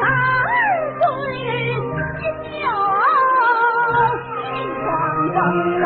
大醉西郊，西双走廊。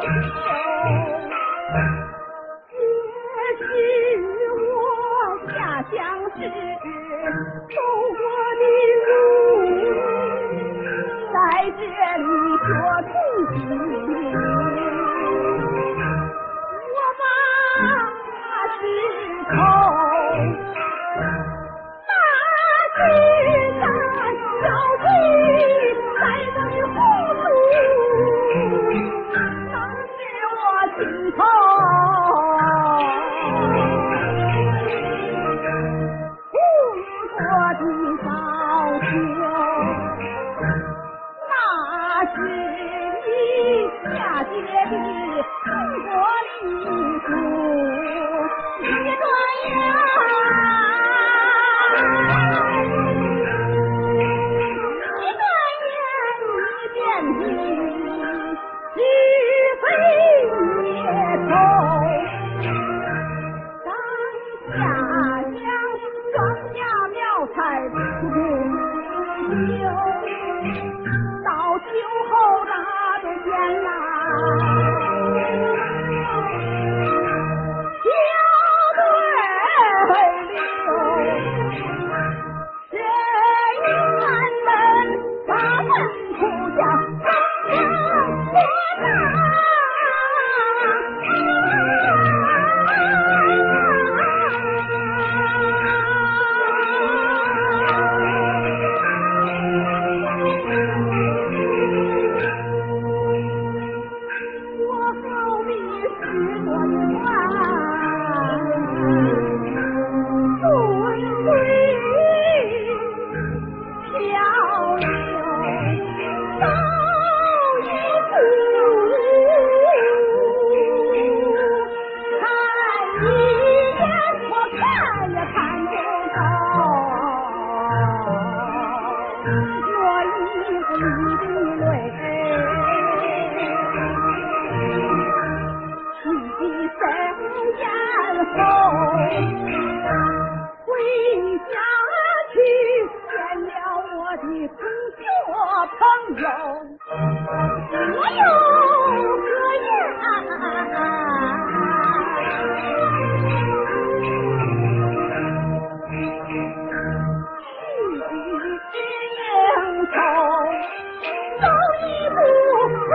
也许我家乡是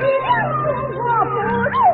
你告诉我不是。